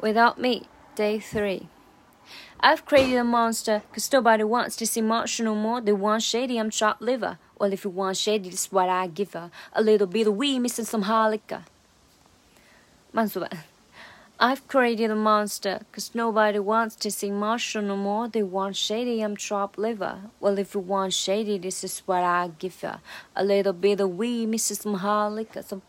Without Me, Day 3. I've created a monster, cause nobody wants to see no more. They want shady, I'm chopped liver. Well, if you want shady, this is what I give her. A little bit of weed, missing some harlica. 慢速版 I've created a monster, cause nobody wants to see Marshall no more. They want shady, I'm chopped liver. Well, if you want shady, this is what I give her. A little bit of weed, missing some harlicka. Some